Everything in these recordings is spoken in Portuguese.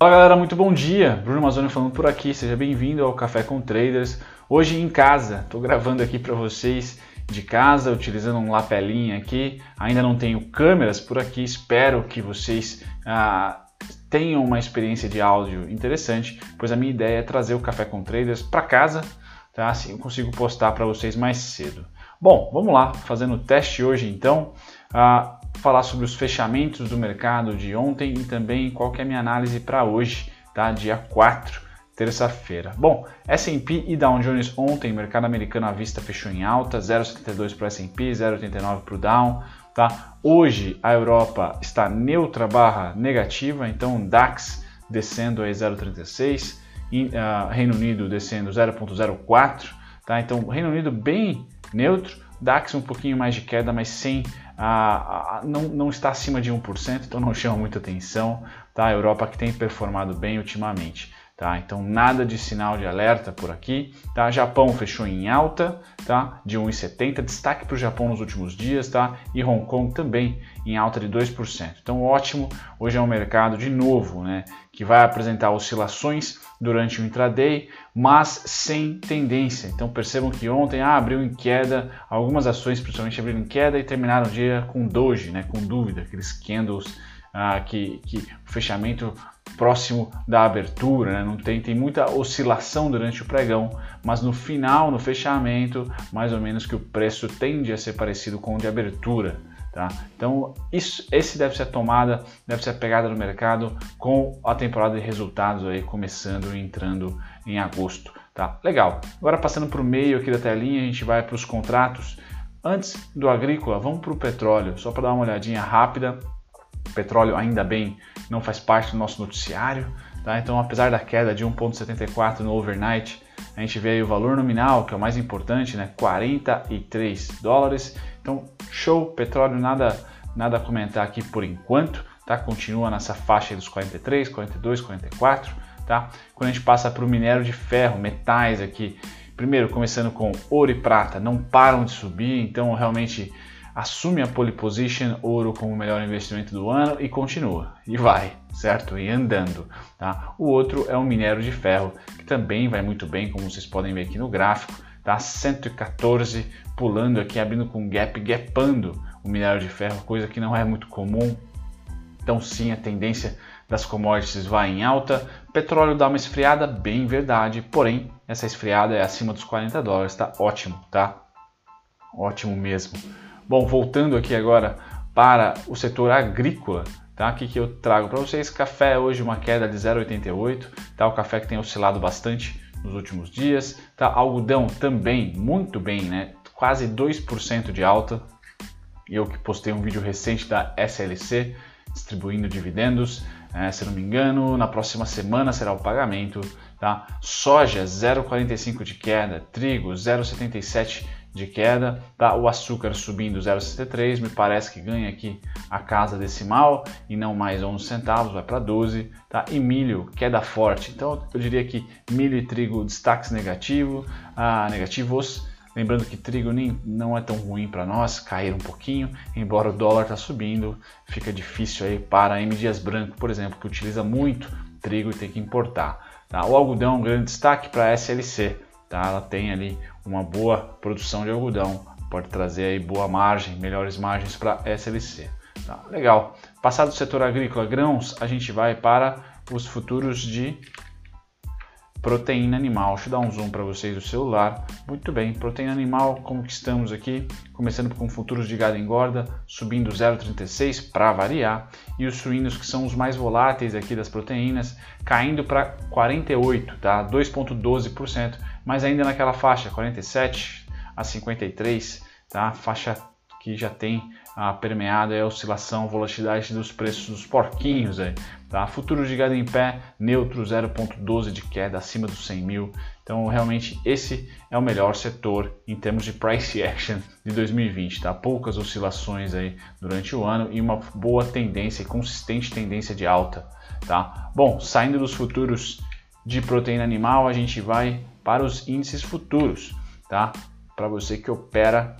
Fala galera, muito bom dia. Bruno Mazzoni falando por aqui. Seja bem-vindo ao Café com Traders. Hoje em casa, estou gravando aqui para vocês de casa, utilizando um lapelinha aqui. Ainda não tenho câmeras por aqui. Espero que vocês ah, tenham uma experiência de áudio interessante, pois a minha ideia é trazer o Café com Traders para casa, tá? Assim eu consigo postar para vocês mais cedo. Bom, vamos lá, fazendo o teste hoje então, uh, falar sobre os fechamentos do mercado de ontem e também qual que é a minha análise para hoje, tá? dia 4, terça-feira. Bom, S&P e Dow Jones ontem, mercado americano à vista fechou em alta, 0,72 para o S&P, 0,89 para o Dow, tá? Hoje a Europa está neutra barra negativa, então DAX descendo aí 0,36, uh, Reino Unido descendo 0,04, tá? Então Reino Unido bem neutro, DAX um pouquinho mais de queda, mas sem a, a, não, não está acima de 1%, então não chama muita atenção. Tá? A Europa que tem performado bem ultimamente. Tá? Então nada de sinal de alerta por aqui. Tá? Japão fechou em alta, tá? De 1,70. Destaque para o Japão nos últimos dias, tá? E Hong Kong também em alta de 2%. Então ótimo. Hoje é um mercado de novo, né? Que vai apresentar oscilações durante o intraday, mas sem tendência. Então percebam que ontem ah, abriu em queda, algumas ações principalmente abriram em queda e terminaram o dia com doji, né? Com dúvida, aqueles candles ah, que, que o fechamento próximo da abertura, né? não tem, tem muita oscilação durante o pregão, mas no final, no fechamento, mais ou menos que o preço tende a ser parecido com o de abertura. Tá? Então, isso, esse deve ser a tomada, deve ser a pegada no mercado com a temporada de resultados aí começando e entrando em agosto. Tá? Legal. Agora passando para o meio aqui da telinha, a gente vai para os contratos. Antes do agrícola, vamos para o petróleo, só para dar uma olhadinha rápida. O petróleo, ainda bem, não faz parte do nosso noticiário. Tá? Então, apesar da queda de 1,74 no overnight, a gente vê aí o valor nominal, que é o mais importante, né? 43 dólares. Então, show, petróleo, nada, nada a comentar aqui por enquanto, tá? Continua nessa faixa dos 43, 42, 44, tá? Quando a gente passa para o minério de ferro, metais aqui, primeiro começando com ouro e prata, não param de subir, então realmente assume a pole position ouro como o melhor investimento do ano e continua e vai, certo? E andando, tá? O outro é o minério de ferro, que também vai muito bem, como vocês podem ver aqui no gráfico, tá? 114 pulando aqui, abrindo com gap, gapando o minério de ferro, coisa que não é muito comum. Então sim, a tendência das commodities vai em alta. Petróleo dá uma esfriada, bem verdade, porém essa esfriada é acima dos 40 dólares, tá ótimo, tá? Ótimo mesmo. Bom, voltando aqui agora para o setor agrícola, tá? Que eu trago para vocês café hoje uma queda de 0,88, tá? O café que tem oscilado bastante nos últimos dias, tá? Algodão também muito bem, né? Quase 2% de alta. Eu que postei um vídeo recente da SLC distribuindo dividendos, é, se não me engano, na próxima semana será o pagamento, tá? Soja 0,45 de queda, trigo 0,77 de queda, tá? O açúcar subindo 0,63, me parece que ganha aqui a casa decimal e não mais 11 centavos, vai para 12, tá? E milho, queda forte. Então eu diria que milho e trigo destaques negativo, ah, negativos. Lembrando que trigo nem, não é tão ruim para nós, cair um pouquinho, embora o dólar está subindo, fica difícil aí para M Dias Branco, por exemplo, que utiliza muito trigo e tem que importar. Tá? O algodão, um grande destaque para SLC, tá? ela tem ali uma boa produção de algodão, pode trazer aí boa margem, melhores margens para SLC. Tá, legal. Passado o setor agrícola, grãos, a gente vai para os futuros de proteína animal. Deixa eu dar um zoom para vocês do celular. Muito bem, proteína animal, como que estamos aqui? Começando com futuros de gado engorda, subindo 0,36 para variar, e os suínos que são os mais voláteis aqui das proteínas, caindo para 48, tá? 2,12%, mas ainda naquela faixa 47 a 53, tá? Faixa que já tem a permeada é a oscilação, volatilidade dos preços dos porquinhos aí, tá? Futuros de gado em pé, neutro 0.12 de queda acima dos 100 mil. Então realmente esse é o melhor setor em termos de price action de 2020, tá? Poucas oscilações aí durante o ano e uma boa tendência, consistente tendência de alta, tá? Bom, saindo dos futuros de proteína animal, a gente vai para os índices futuros, tá? Para você que opera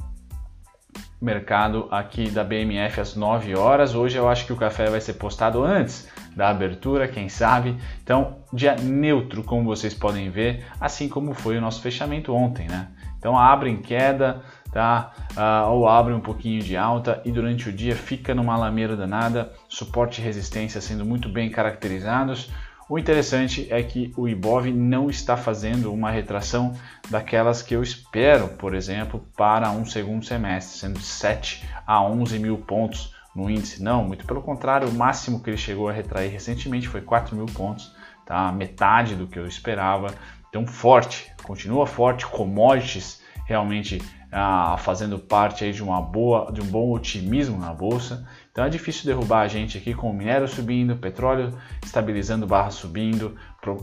mercado aqui da BMF às 9 horas. Hoje eu acho que o café vai ser postado antes da abertura, quem sabe. Então, dia neutro, como vocês podem ver, assim como foi o nosso fechamento ontem, né? Então, abre em queda, tá? Uh, ou abre um pouquinho de alta e durante o dia fica numa lameira danada, suporte e resistência sendo muito bem caracterizados. O interessante é que o Ibov não está fazendo uma retração daquelas que eu espero, por exemplo, para um segundo semestre, sendo de 7 a 11 mil pontos no índice. Não, muito pelo contrário, o máximo que ele chegou a retrair recentemente foi 4 mil pontos, tá? metade do que eu esperava. Então, forte, continua forte, commodities realmente fazendo parte aí de uma boa, de um bom otimismo na bolsa. Então é difícil derrubar a gente aqui com o minério subindo, petróleo estabilizando, barra subindo,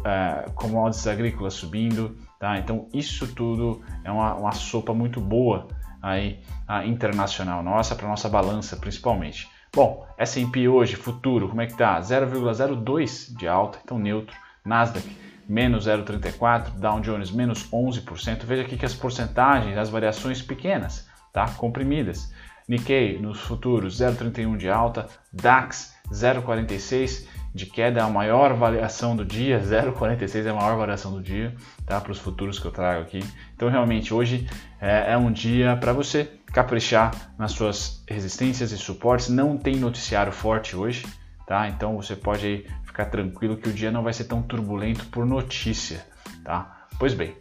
é, commodities agrícolas subindo, tá? Então isso tudo é uma, uma sopa muito boa aí a internacional nossa para nossa balança principalmente. Bom, S&P hoje, futuro, como é que tá? 0,02 de alta, então neutro. Nasdaq menos 0,34, Dow Jones menos 11%. Veja aqui que as porcentagens, as variações pequenas, tá? comprimidas. Nikkei nos futuros 0,31 de alta, DAX 0,46 de queda, é a maior variação do dia, 0,46 é a maior variação do dia, tá? Para os futuros que eu trago aqui. Então realmente hoje é, é um dia para você caprichar nas suas resistências e suportes. Não tem noticiário forte hoje, tá? Então você pode aí ficar tranquilo que o dia não vai ser tão turbulento por notícia, tá? Pois bem.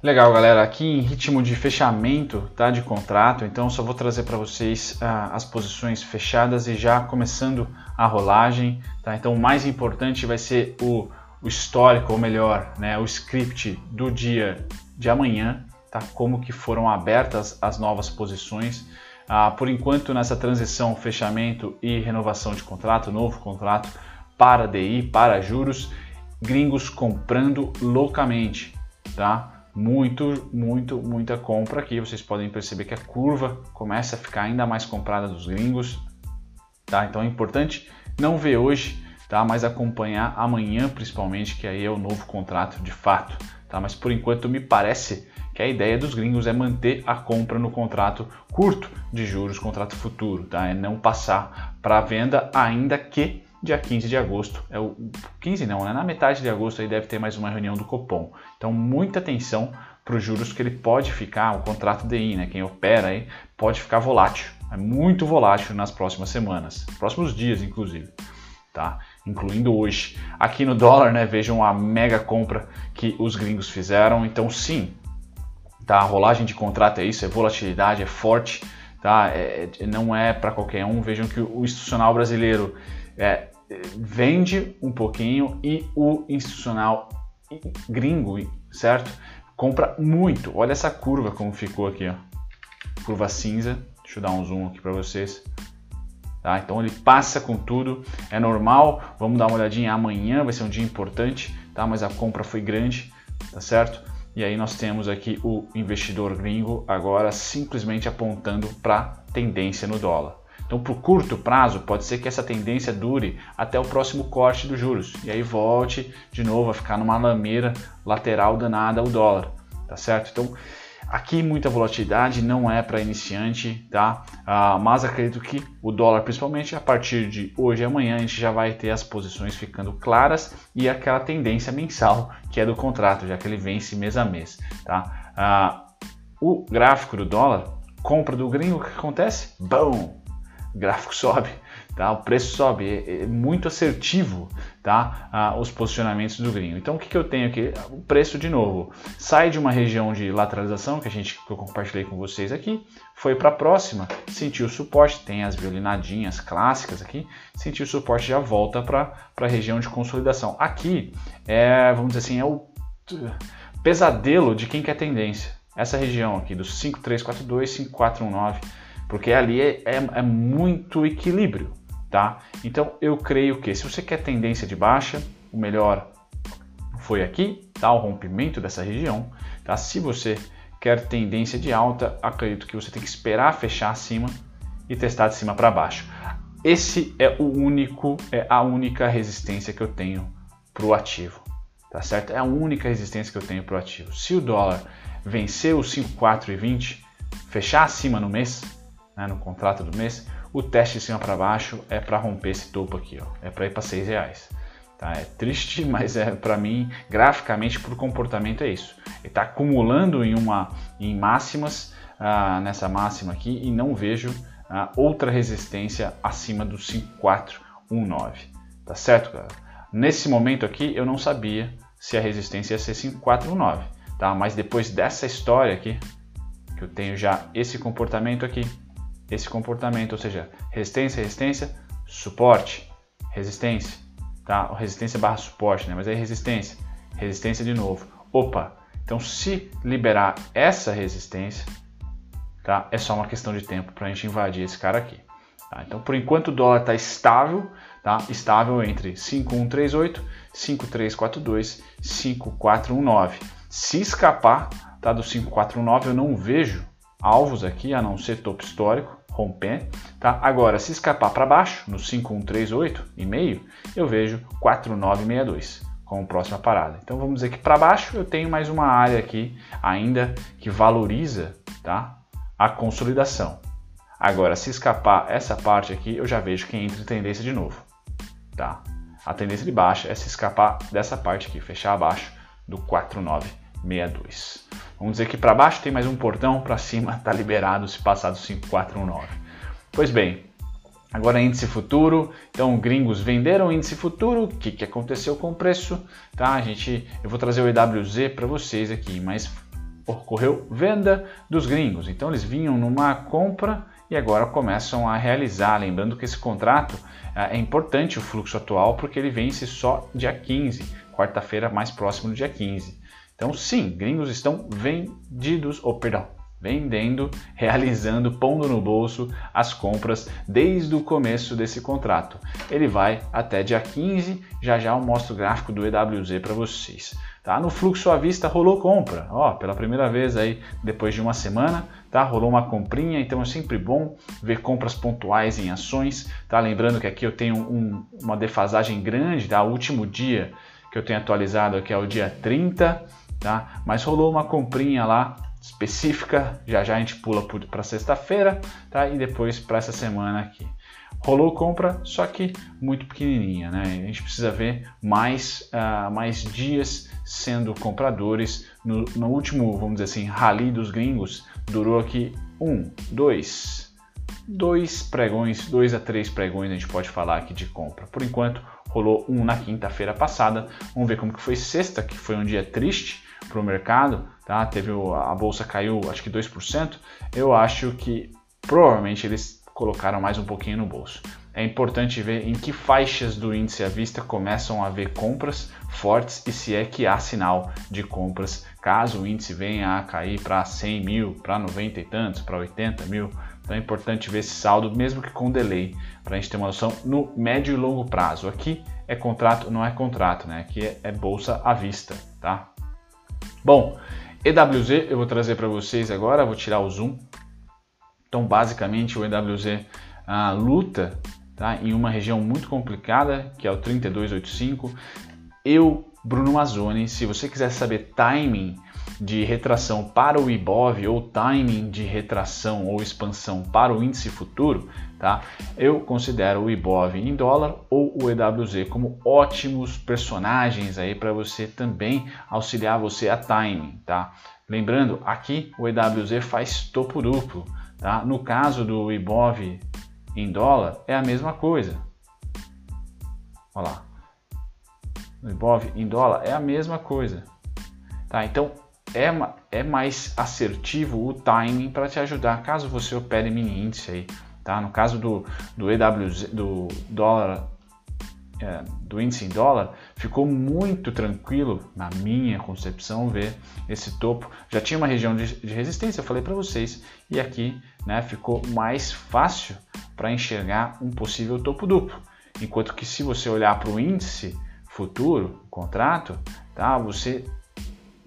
Legal, galera. Aqui em ritmo de fechamento, tá, de contrato. Então só vou trazer para vocês ah, as posições fechadas e já começando a rolagem, tá? Então o mais importante vai ser o, o histórico, ou melhor, né, o script do dia de amanhã, tá? Como que foram abertas as novas posições. Ah, por enquanto, nessa transição, fechamento e renovação de contrato, novo contrato, para DI, para juros, gringos comprando loucamente, tá? Muito, muito, muita compra aqui. Vocês podem perceber que a curva começa a ficar ainda mais comprada dos gringos, tá? Então é importante não ver hoje, tá? Mas acompanhar amanhã, principalmente, que aí é o novo contrato de fato, tá? Mas por enquanto me parece que a ideia dos gringos é manter a compra no contrato curto de juros, contrato futuro, tá? É não passar para venda, ainda que dia 15 de agosto. É o 15 não, né? Na metade de agosto aí deve ter mais uma reunião do Copom. Então, muita atenção para os juros que ele pode ficar, o contrato DI, né? Quem opera aí pode ficar volátil. É muito volátil nas próximas semanas, próximos dias, inclusive, tá? Incluindo hoje. Aqui no dólar, né? Vejam a mega compra que os gringos fizeram. Então, sim, tá? A rolagem de contrato é isso, é volatilidade, é forte, tá? É, não é para qualquer um. Vejam que o institucional brasileiro é, vende um pouquinho e o institucional gringo, certo? Compra muito. Olha essa curva como ficou aqui, ó. Curva cinza. Deixa eu dar um zoom aqui para vocês. Tá? Então ele passa com tudo, é normal. Vamos dar uma olhadinha amanhã, vai ser um dia importante, tá? Mas a compra foi grande, tá certo? E aí nós temos aqui o investidor gringo agora simplesmente apontando para tendência no dólar. Então, por curto prazo, pode ser que essa tendência dure até o próximo corte dos juros e aí volte de novo a ficar numa lameira lateral danada o dólar, tá certo? Então, aqui muita volatilidade não é para iniciante, tá? Ah, mas acredito que o dólar, principalmente a partir de hoje e amanhã, a gente já vai ter as posições ficando claras e aquela tendência mensal que é do contrato, já que ele vence mês a mês, tá? Ah, o gráfico do dólar, compra do gringo, o que acontece? Bom, o gráfico sobe, tá? o preço sobe, é, é muito assertivo tá? Ah, os posicionamentos do gringo. Então o que, que eu tenho aqui? O preço de novo sai de uma região de lateralização que a gente que eu compartilhei com vocês aqui, foi para a próxima, sentiu o suporte, tem as violinadinhas clássicas aqui, sentiu o suporte já volta para a região de consolidação. Aqui é, vamos dizer assim, é o pesadelo de quem quer tendência. Essa região aqui dos 5342, 5419 porque ali é, é, é muito equilíbrio, tá? Então eu creio que se você quer tendência de baixa, o melhor foi aqui, tá? O rompimento dessa região, tá? Se você quer tendência de alta, acredito que você tem que esperar fechar acima e testar de cima para baixo. Esse é o único, é a única resistência que eu tenho para o ativo, tá certo? É a única resistência que eu tenho para o ativo. Se o dólar vencer os 5,420, fechar acima no mês, né, no contrato do mês, o teste de cima para baixo é para romper esse topo aqui, ó, é para ir para seis reais. Tá? É triste, mas é para mim, graficamente, por comportamento é isso. Ele está acumulando em uma em máximas ah, nessa máxima aqui e não vejo ah, outra resistência acima do 5419. Tá certo, galera? Nesse momento aqui eu não sabia se a resistência ia ser 5419, tá? Mas depois dessa história aqui, que eu tenho já esse comportamento aqui, esse comportamento, ou seja, resistência, resistência, suporte, resistência, tá? Resistência barra suporte, né? Mas aí resistência, resistência de novo. Opa, então se liberar essa resistência, tá? É só uma questão de tempo para a gente invadir esse cara aqui. Tá? Então, por enquanto o dólar está estável, tá? Estável entre 5138, 5342, 5419. Se escapar, tá? Do 5419 eu não vejo alvos aqui, a não ser topo histórico, romper, tá? Agora, se escapar para baixo, no 5138 e meio, eu vejo 4962 como próxima parada. Então vamos dizer que para baixo eu tenho mais uma área aqui ainda que valoriza, tá? A consolidação. Agora, se escapar essa parte aqui, eu já vejo que entra em tendência de novo, tá? A tendência de baixa é se escapar dessa parte aqui, fechar abaixo do 4962. Vamos dizer que para baixo tem mais um portão, para cima está liberado se passar do 5419. Pois bem, agora índice futuro. Então, gringos venderam índice futuro. O que, que aconteceu com o preço? Tá, a gente, eu vou trazer o EWZ para vocês aqui, mas ocorreu venda dos gringos. Então, eles vinham numa compra e agora começam a realizar. Lembrando que esse contrato é importante o fluxo atual porque ele vence só dia 15, quarta-feira mais próximo do dia 15. Então, sim, gringos estão vendidos, ou perdão, vendendo, realizando, pondo no bolso as compras desde o começo desse contrato. Ele vai até dia 15, já já eu mostro o gráfico do EWZ para vocês. Tá? No fluxo à vista rolou compra, ó, pela primeira vez aí depois de uma semana, tá? Rolou uma comprinha, então é sempre bom ver compras pontuais em ações, tá? Lembrando que aqui eu tenho um, uma defasagem grande, tá? O último dia que eu tenho atualizado aqui é o dia 30, tá? Mas rolou uma comprinha lá específica, já já a gente pula para sexta-feira, tá? E depois para essa semana aqui. Rolou compra, só que muito pequenininha, né? A gente precisa ver mais, uh, mais dias sendo compradores. No, no, último, vamos dizer assim, rally dos gringos, durou aqui um, dois, dois pregões, dois a três pregões a gente pode falar aqui de compra. Por enquanto, rolou um na quinta-feira passada. Vamos ver como que foi sexta, que foi um dia triste para o mercado, tá? Teve a bolsa caiu acho que 2%. Eu acho que provavelmente eles colocaram mais um pouquinho no bolso. É importante ver em que faixas do índice à vista começam a haver compras fortes e se é que há sinal de compras, caso o índice venha a cair para 100 mil, para 90 e tantos, para 80 mil. Então é importante ver esse saldo, mesmo que com delay, para a gente ter uma noção no médio e longo prazo. Aqui é contrato, não é contrato, né? Aqui é, é bolsa à vista, tá? Bom, EWZ eu vou trazer para vocês agora, vou tirar o zoom. Então, basicamente, o EWZ ah, luta tá, em uma região muito complicada, que é o 3285. Eu, Bruno Mazzoni, se você quiser saber timing de retração para o IBOV ou timing de retração ou expansão para o índice futuro, tá? Eu considero o IBOV em dólar ou o EWZ como ótimos personagens aí para você também auxiliar você a timing, tá? Lembrando, aqui o EWZ faz topo duplo, tá? No caso do IBOV em dólar é a mesma coisa. Olha lá. O IBOV em dólar é a mesma coisa. Tá? Então é, é mais assertivo o timing para te ajudar caso você opere mini índice aí. Tá? No caso do, do EWZ, do dólar, é, do índice em dólar, ficou muito tranquilo, na minha concepção, ver esse topo. Já tinha uma região de, de resistência, eu falei para vocês, e aqui né, ficou mais fácil para enxergar um possível topo duplo. Enquanto que se você olhar para o índice futuro, contrato, tá, você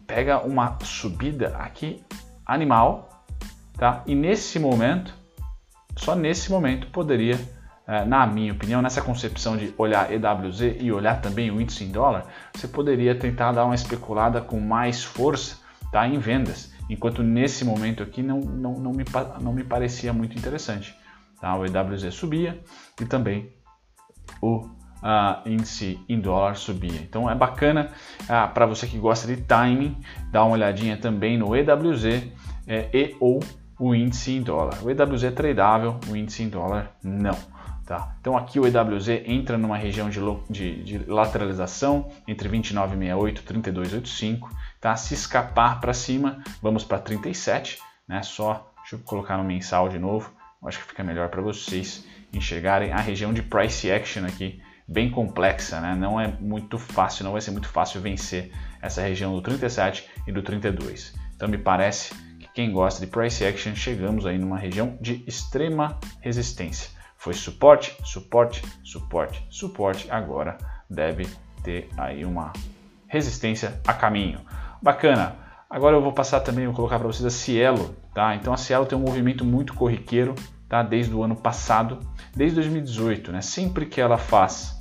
pega uma subida aqui animal, tá? E nesse momento, só nesse momento poderia, é, na minha opinião, nessa concepção de olhar EWZ e olhar também o índice em dólar, você poderia tentar dar uma especulada com mais força, tá? Em vendas. enquanto nesse momento aqui não, não, não, me, não me parecia muito interessante. Tá? O EWZ subia e também o uh, índice em dólar subia. Então é bacana uh, para você que gosta de timing, dar uma olhadinha também no EWZ é, e ou o índice em dólar. O EWZ é tradável, o índice em dólar não. Tá? Então aqui o EWZ entra numa região de, de, de lateralização entre 29,68 e 32,85. Tá? Se escapar para cima, vamos para 37. Né? Só deixa eu colocar no mensal de novo. Acho que fica melhor para vocês enxergarem a região de price action aqui bem complexa, né? não é muito fácil, não vai ser muito fácil vencer essa região do 37 e do 32. Então me parece que quem gosta de price action chegamos aí numa região de extrema resistência. Foi suporte, suporte, suporte, suporte, agora deve ter aí uma resistência a caminho. Bacana. Agora eu vou passar também, vou colocar para vocês a Cielo, tá? Então a Cielo tem um movimento muito corriqueiro, tá? Desde o ano passado, desde 2018, né? Sempre que ela faz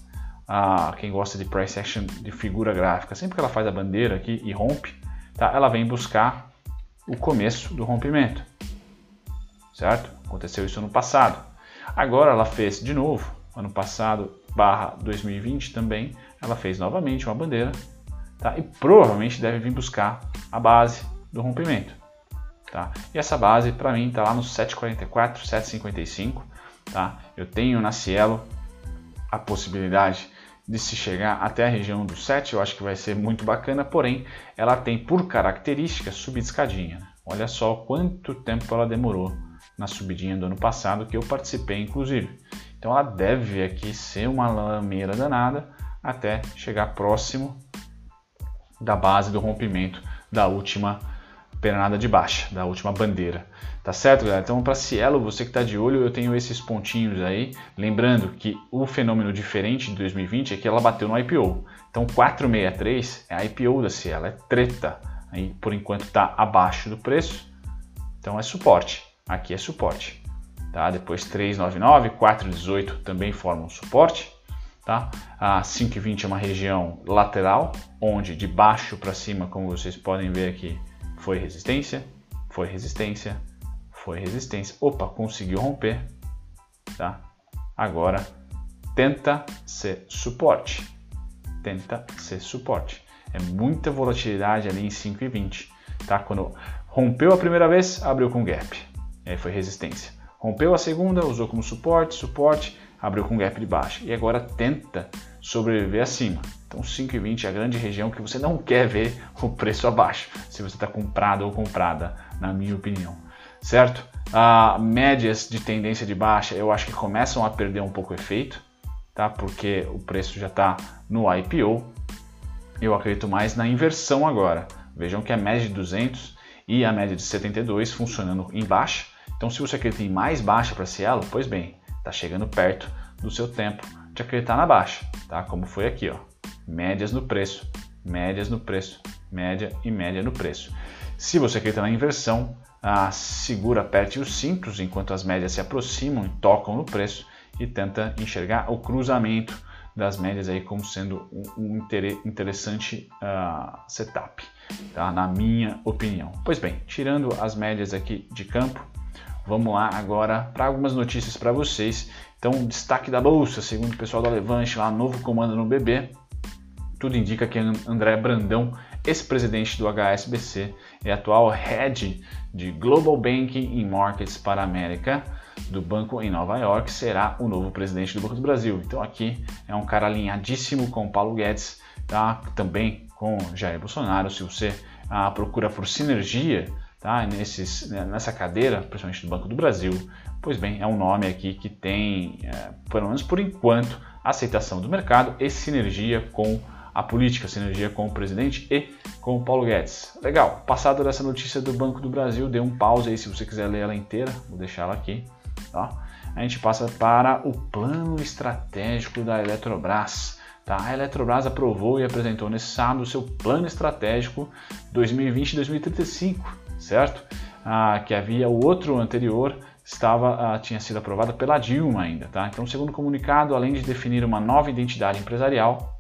quem gosta de price action de figura gráfica, sempre que ela faz a bandeira aqui e rompe, tá? ela vem buscar o começo do rompimento, certo? Aconteceu isso no passado. Agora ela fez de novo, ano passado barra 2020 também, ela fez novamente uma bandeira, tá? E provavelmente deve vir buscar a base do rompimento, tá? E essa base para mim está lá no 744, 755, tá? Eu tenho na Cielo a possibilidade de se chegar até a região do 7, eu acho que vai ser muito bacana, porém ela tem por característica subir escadinha. Olha só quanto tempo ela demorou na subidinha do ano passado que eu participei inclusive. Então ela deve aqui ser uma lameira danada até chegar próximo da base do rompimento da última pernada de baixa, da última bandeira. Tá certo, galera? Então, para Cielo, você que está de olho, eu tenho esses pontinhos aí. Lembrando que o fenômeno diferente de 2020 é que ela bateu no IPO. Então, 463 é a IPO da Cielo, é treta. Aí, por enquanto, está abaixo do preço. Então, é suporte. Aqui é suporte. Tá? Depois, 399, 418 também formam suporte. Tá? A 520 é uma região lateral, onde de baixo para cima, como vocês podem ver aqui, foi resistência, foi resistência, foi resistência. Opa, conseguiu romper, tá? Agora tenta ser suporte. Tenta ser suporte. É muita volatilidade ali em 5,20, tá? Quando rompeu a primeira vez, abriu com gap. Aí foi resistência. Rompeu a segunda, usou como suporte, suporte, abriu com gap de baixo. E agora tenta sobreviver acima. Então 5,20 é a grande região que você não quer ver o preço abaixo, se você está comprado ou comprada, na minha opinião certo? Ah, médias de tendência de baixa eu acho que começam a perder um pouco o efeito, tá? Porque o preço já está no IPO. Eu acredito mais na inversão agora. Vejam que a média de 200 e a média de 72 funcionando em baixa. Então, se você acredita em mais baixa para Cielo, pois bem, está chegando perto do seu tempo de acreditar na baixa, tá? Como foi aqui, ó. Médias no preço, médias no preço, média e média no preço. Se você acredita na inversão, ah, segura, aperte os cintos enquanto as médias se aproximam e tocam no preço e tenta enxergar o cruzamento das médias aí como sendo um, interessante uh, setup, tá? na minha opinião. Pois bem, tirando as médias aqui de campo, vamos lá agora para algumas notícias para vocês. Então, destaque da bolsa, segundo o pessoal da Levante, lá novo comando no BB, tudo indica que André Brandão, ex-presidente do HSBC e atual head de Global Banking and Markets para a América do banco em Nova York, será o novo presidente do Banco do Brasil. Então aqui é um cara alinhadíssimo com Paulo Guedes, tá? também com Jair Bolsonaro. Se você ah, procura por sinergia tá? Nesses, né, nessa cadeira, principalmente do Banco do Brasil, pois bem, é um nome aqui que tem, é, pelo menos por enquanto, aceitação do mercado e sinergia com a política, sinergia com o presidente e com o Paulo Guedes. Legal, passada dessa notícia do Banco do Brasil, dê um pause aí se você quiser ler ela inteira, vou deixar ela aqui. Tá? A gente passa para o plano estratégico da Eletrobras. Tá? A Eletrobras aprovou e apresentou nesse sábado o seu plano estratégico 2020-2035, certo? Ah, que havia o outro anterior estava ah, tinha sido aprovada pela Dilma ainda, tá? Então, segundo o comunicado, além de definir uma nova identidade empresarial,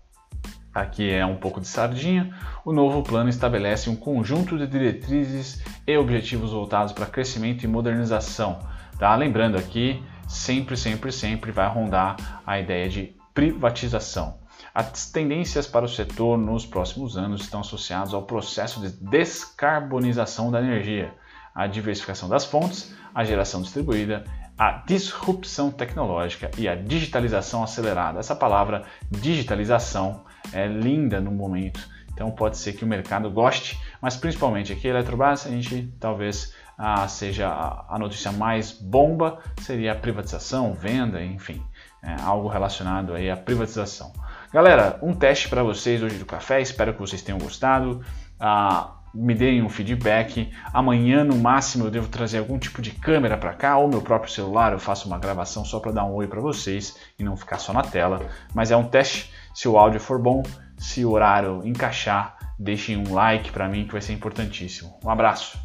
aqui é um pouco de sardinha, o novo plano estabelece um conjunto de diretrizes e objetivos voltados para crescimento e modernização. Tá? Lembrando aqui, sempre, sempre, sempre vai rondar a ideia de privatização. As tendências para o setor nos próximos anos estão associadas ao processo de descarbonização da energia, a diversificação das fontes, a geração distribuída a disrupção tecnológica e a digitalização acelerada. Essa palavra digitalização é linda no momento, então pode ser que o mercado goste, mas principalmente aqui Eletrobras, a gente talvez ah, seja a notícia mais bomba, seria a privatização, venda, enfim, é, algo relacionado aí à privatização. Galera, um teste para vocês hoje do café, espero que vocês tenham gostado. Ah, me deem um feedback. Amanhã, no máximo, eu devo trazer algum tipo de câmera para cá ou meu próprio celular. Eu faço uma gravação só para dar um oi para vocês e não ficar só na tela. Mas é um teste. Se o áudio for bom, se o horário encaixar, deixem um like para mim que vai ser importantíssimo. Um abraço.